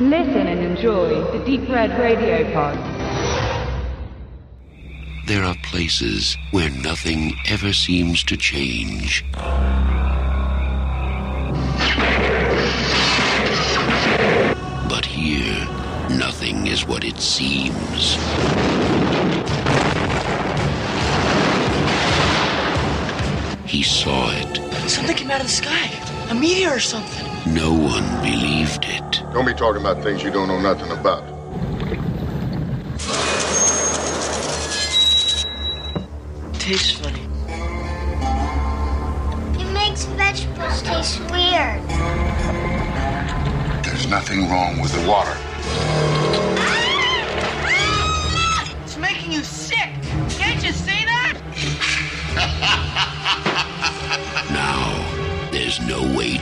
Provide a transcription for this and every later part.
Listen and enjoy the Deep Red Radio Pod. There are places where nothing ever seems to change. But here, nothing is what it seems. He saw it. Something came out of the sky. A meteor or something. No one believed it. Don't be talking about things you don't know nothing about. Tastes funny. It makes vegetables taste weird. There's nothing wrong with the water.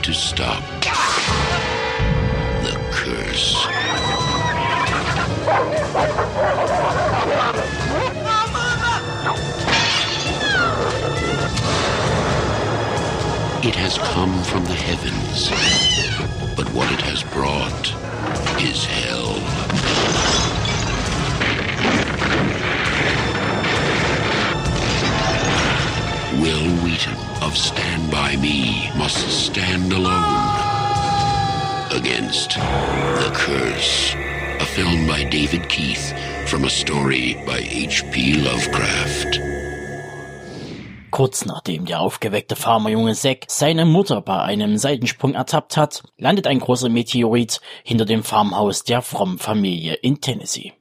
To stop the curse. It has come from the heavens, but what it has brought is hell. Will Wheaton of Stand By Me must stand alone against The Curse, a film by David Keith from a story by H.P. Lovecraft. Kurz nachdem der aufgeweckte Farmerjunge Zack seine Mutter bei einem Seitensprung ertappt hat, landet ein großer Meteorit hinter dem Farmhaus der frommen Familie in Tennessee.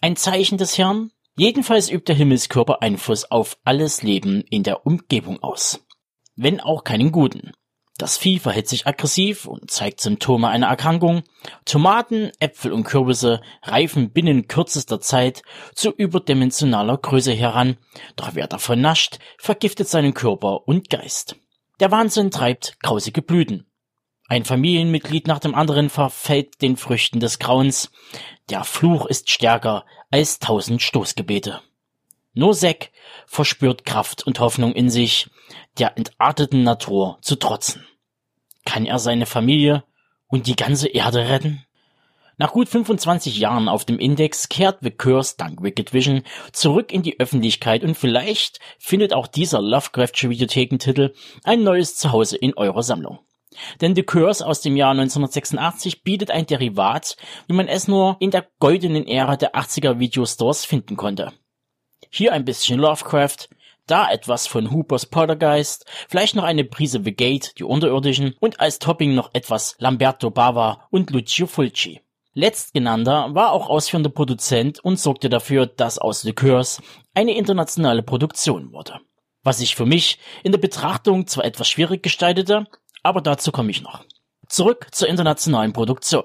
Ein Zeichen des Herrn? Jedenfalls übt der Himmelskörper Einfluss auf alles Leben in der Umgebung aus. Wenn auch keinen guten. Das Vieh verhält sich aggressiv und zeigt Symptome einer Erkrankung. Tomaten, Äpfel und Kürbisse reifen binnen kürzester Zeit zu überdimensionaler Größe heran, doch wer davon nascht, vergiftet seinen Körper und Geist. Der Wahnsinn treibt grausige Blüten. Ein Familienmitglied nach dem anderen verfällt den Früchten des Grauens. Der Fluch ist stärker als tausend Stoßgebete. Nur Zack verspürt Kraft und Hoffnung in sich, der entarteten Natur zu trotzen. Kann er seine Familie und die ganze Erde retten? Nach gut 25 Jahren auf dem Index kehrt The Curse dank Wicked Vision zurück in die Öffentlichkeit und vielleicht findet auch dieser Lovecraftsche Videothekentitel ein neues Zuhause in eurer Sammlung. Denn The Curse aus dem Jahr 1986 bietet ein Derivat, wie man es nur in der goldenen Ära der 80er Videostores finden konnte. Hier ein bisschen Lovecraft, da etwas von Hoopers Poltergeist, vielleicht noch eine Prise The Gate, die Unterirdischen und als Topping noch etwas Lamberto Bava und Lucio Fulci. Letztgenannter war auch ausführender Produzent und sorgte dafür, dass aus The Curse eine internationale Produktion wurde. Was sich für mich in der Betrachtung zwar etwas schwierig gestaltete, aber dazu komme ich noch. Zurück zur internationalen Produktion.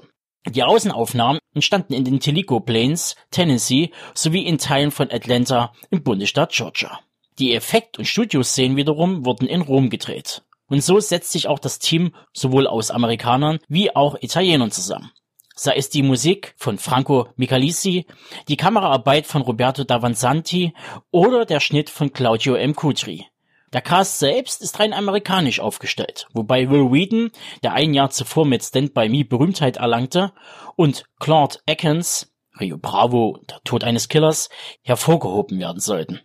Die Außenaufnahmen entstanden in den Tilico Plains, Tennessee sowie in Teilen von Atlanta im Bundesstaat Georgia. Die Effekt- und Studioszenen wiederum wurden in Rom gedreht. Und so setzt sich auch das Team sowohl aus Amerikanern wie auch Italienern zusammen. Sei es die Musik von Franco Michalisi, die Kameraarbeit von Roberto Davanzanti oder der Schnitt von Claudio M. Cutri. Der Cast selbst ist rein amerikanisch aufgestellt, wobei Will Wheaton, der ein Jahr zuvor mit Stand By Me Berühmtheit erlangte, und Claude Atkins, Rio Bravo der Tod eines Killers, hervorgehoben werden sollten.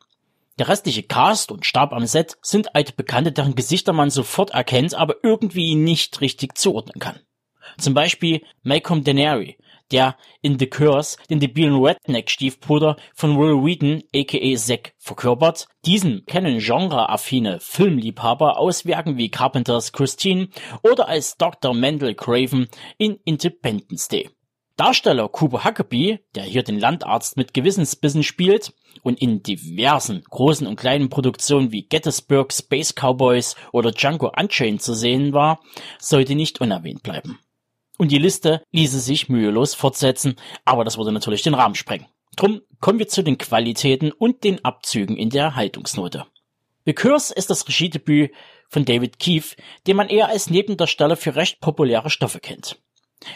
Der restliche Cast und Stab am Set sind alte Bekannte, deren Gesichter man sofort erkennt, aber irgendwie nicht richtig zuordnen kann. Zum Beispiel Malcolm Denary, der in The Curse den debilen Redneck-Stiefbruder von Will Wheaton aka Zack verkörpert. Diesen kennen genreaffine Filmliebhaber aus Werken wie Carpenters Christine oder als Dr. Mendel Craven in Independence Day. Darsteller Cooper Huckabee, der hier den Landarzt mit Gewissensbissen spielt und in diversen großen und kleinen Produktionen wie Gettysburg, Space Cowboys oder Django Unchained zu sehen war, sollte nicht unerwähnt bleiben. Und die Liste ließe sich mühelos fortsetzen, aber das würde natürlich den Rahmen sprengen. Drum kommen wir zu den Qualitäten und den Abzügen in der Haltungsnote. The Curse ist das Regiedebüt von David Keefe, den man eher als Nebendarsteller für recht populäre Stoffe kennt.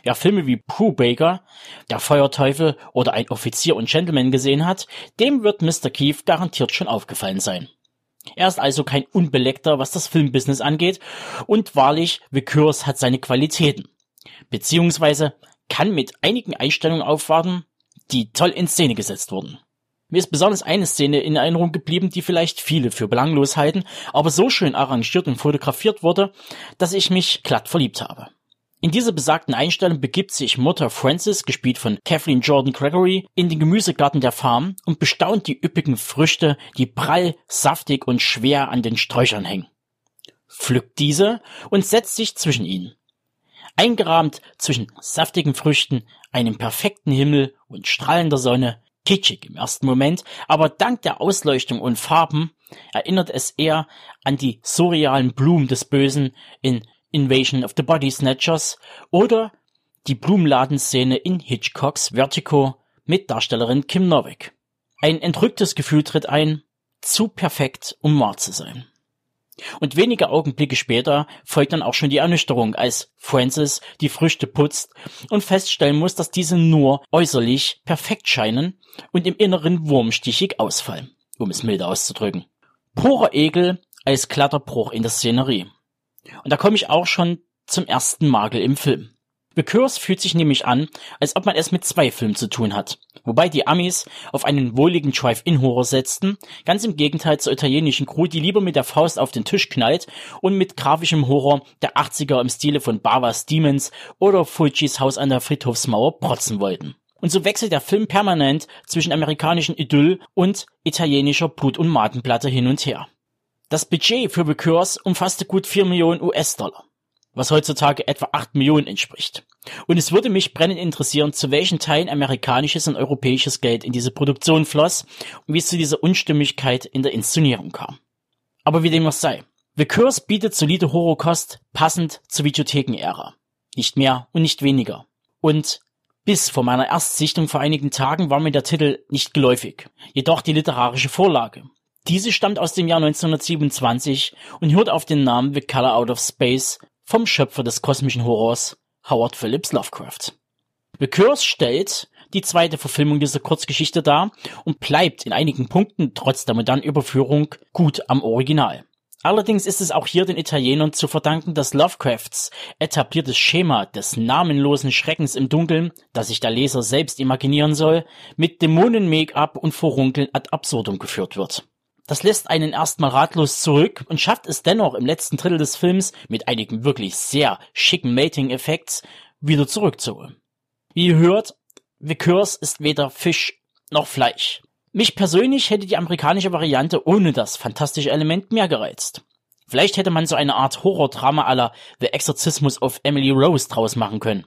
Wer Filme wie Pooh Baker, Der Feuerteufel oder Ein Offizier und Gentleman gesehen hat, dem wird Mr. Keefe garantiert schon aufgefallen sein. Er ist also kein Unbeleckter, was das Filmbusiness angeht, und wahrlich, The Curse hat seine Qualitäten. Beziehungsweise kann mit einigen Einstellungen aufwarten, die toll in Szene gesetzt wurden. Mir ist besonders eine Szene in Erinnerung geblieben, die vielleicht viele für belanglos halten, aber so schön arrangiert und fotografiert wurde, dass ich mich glatt verliebt habe. In dieser besagten Einstellung begibt sich Mutter Frances, gespielt von Kathleen Jordan Gregory, in den Gemüsegarten der Farm und bestaunt die üppigen Früchte, die prall, saftig und schwer an den Sträuchern hängen. Pflückt diese und setzt sich zwischen ihnen. Eingerahmt zwischen saftigen Früchten, einem perfekten Himmel und strahlender Sonne, kitschig im ersten Moment, aber dank der Ausleuchtung und Farben erinnert es eher an die surrealen Blumen des Bösen in Invasion of the Body Snatchers oder die Blumenladenszene in Hitchcocks Vertigo mit Darstellerin Kim Novick. Ein entrücktes Gefühl tritt ein, zu perfekt, um wahr zu sein. Und wenige Augenblicke später folgt dann auch schon die Ernüchterung, als Francis die Früchte putzt und feststellen muss, dass diese nur äußerlich perfekt scheinen und im Inneren wurmstichig ausfallen, um es milde auszudrücken. Purer Ekel als glatter Bruch in der Szenerie. Und da komme ich auch schon zum ersten Makel im Film. The Curse fühlt sich nämlich an, als ob man es mit zwei Filmen zu tun hat. Wobei die Amis auf einen wohligen Drive-In-Horror setzten, ganz im Gegenteil zur italienischen Crew, die lieber mit der Faust auf den Tisch knallt und mit grafischem Horror der 80er im Stile von Bavas Demons oder Fulcis Haus an der Friedhofsmauer protzen wollten. Und so wechselt der Film permanent zwischen amerikanischen Idyll und italienischer Blut- und Matenplatte hin und her. Das Budget für The Curse umfasste gut 4 Millionen US-Dollar, was heutzutage etwa 8 Millionen entspricht. Und es würde mich brennend interessieren, zu welchen Teilen amerikanisches und europäisches Geld in diese Produktion floss und wie es zu dieser Unstimmigkeit in der Inszenierung kam. Aber wie dem auch sei. The Curse bietet solide Horrorkost, passend zur Videotheken-Ära. Nicht mehr und nicht weniger. Und bis vor meiner Erstsichtung vor einigen Tagen war mir der Titel nicht geläufig. Jedoch die literarische Vorlage. Diese stammt aus dem Jahr 1927 und hört auf den Namen The Color Out of Space vom Schöpfer des kosmischen Horrors, Howard Phillips Lovecraft. The Curse stellt die zweite Verfilmung dieser Kurzgeschichte dar und bleibt in einigen Punkten trotz der modernen Überführung gut am Original. Allerdings ist es auch hier den Italienern zu verdanken, dass Lovecrafts etabliertes Schema des namenlosen Schreckens im Dunkeln, das sich der Leser selbst imaginieren soll, mit Dämonen-Make-up und Vorunkeln ad absurdum geführt wird. Das lässt einen erstmal ratlos zurück und schafft es dennoch im letzten Drittel des Films mit einigen wirklich sehr schicken Mating-Effekts wieder zurückzuholen. Wie ihr hört, The Curse ist weder Fisch noch Fleisch. Mich persönlich hätte die amerikanische Variante ohne das fantastische Element mehr gereizt. Vielleicht hätte man so eine Art Horror-Drama aller The Exorcismus of Emily Rose draus machen können.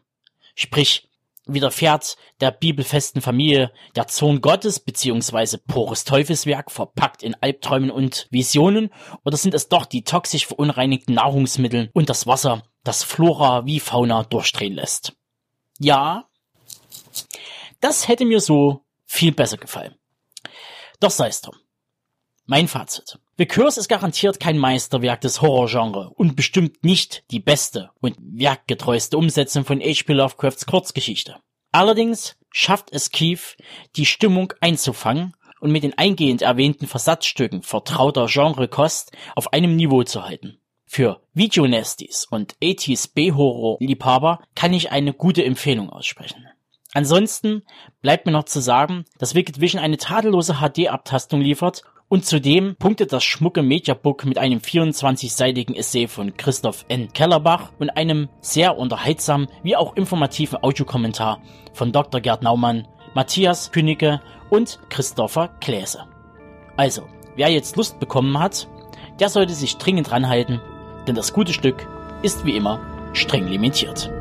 Sprich, widerfährt der bibelfesten Familie der Zorn Gottes beziehungsweise pures Teufelswerk verpackt in Albträumen und Visionen oder sind es doch die toxisch verunreinigten Nahrungsmittel und das Wasser, das Flora wie Fauna durchdrehen lässt? Ja, das hätte mir so viel besser gefallen. Doch sei's drum. Mein Fazit. The Curse ist garantiert kein Meisterwerk des Horrorgenre und bestimmt nicht die beste und werkgetreueste Umsetzung von H.P. Lovecrafts Kurzgeschichte. Allerdings schafft es Keith, die Stimmung einzufangen und mit den eingehend erwähnten Versatzstücken vertrauter Genrekost auf einem Niveau zu halten. Für Videonestis und 80s B-Horror-Liebhaber kann ich eine gute Empfehlung aussprechen. Ansonsten bleibt mir noch zu sagen, dass Wicked Vision eine tadellose HD-Abtastung liefert und zudem punktet das schmucke Mediabook mit einem 24-seitigen Essay von Christoph N. Kellerbach und einem sehr unterhaltsamen wie auch informativen Audiokommentar von Dr. Gerd Naumann, Matthias Künige und Christopher Kläse. Also, wer jetzt Lust bekommen hat, der sollte sich dringend ranhalten, denn das gute Stück ist wie immer streng limitiert.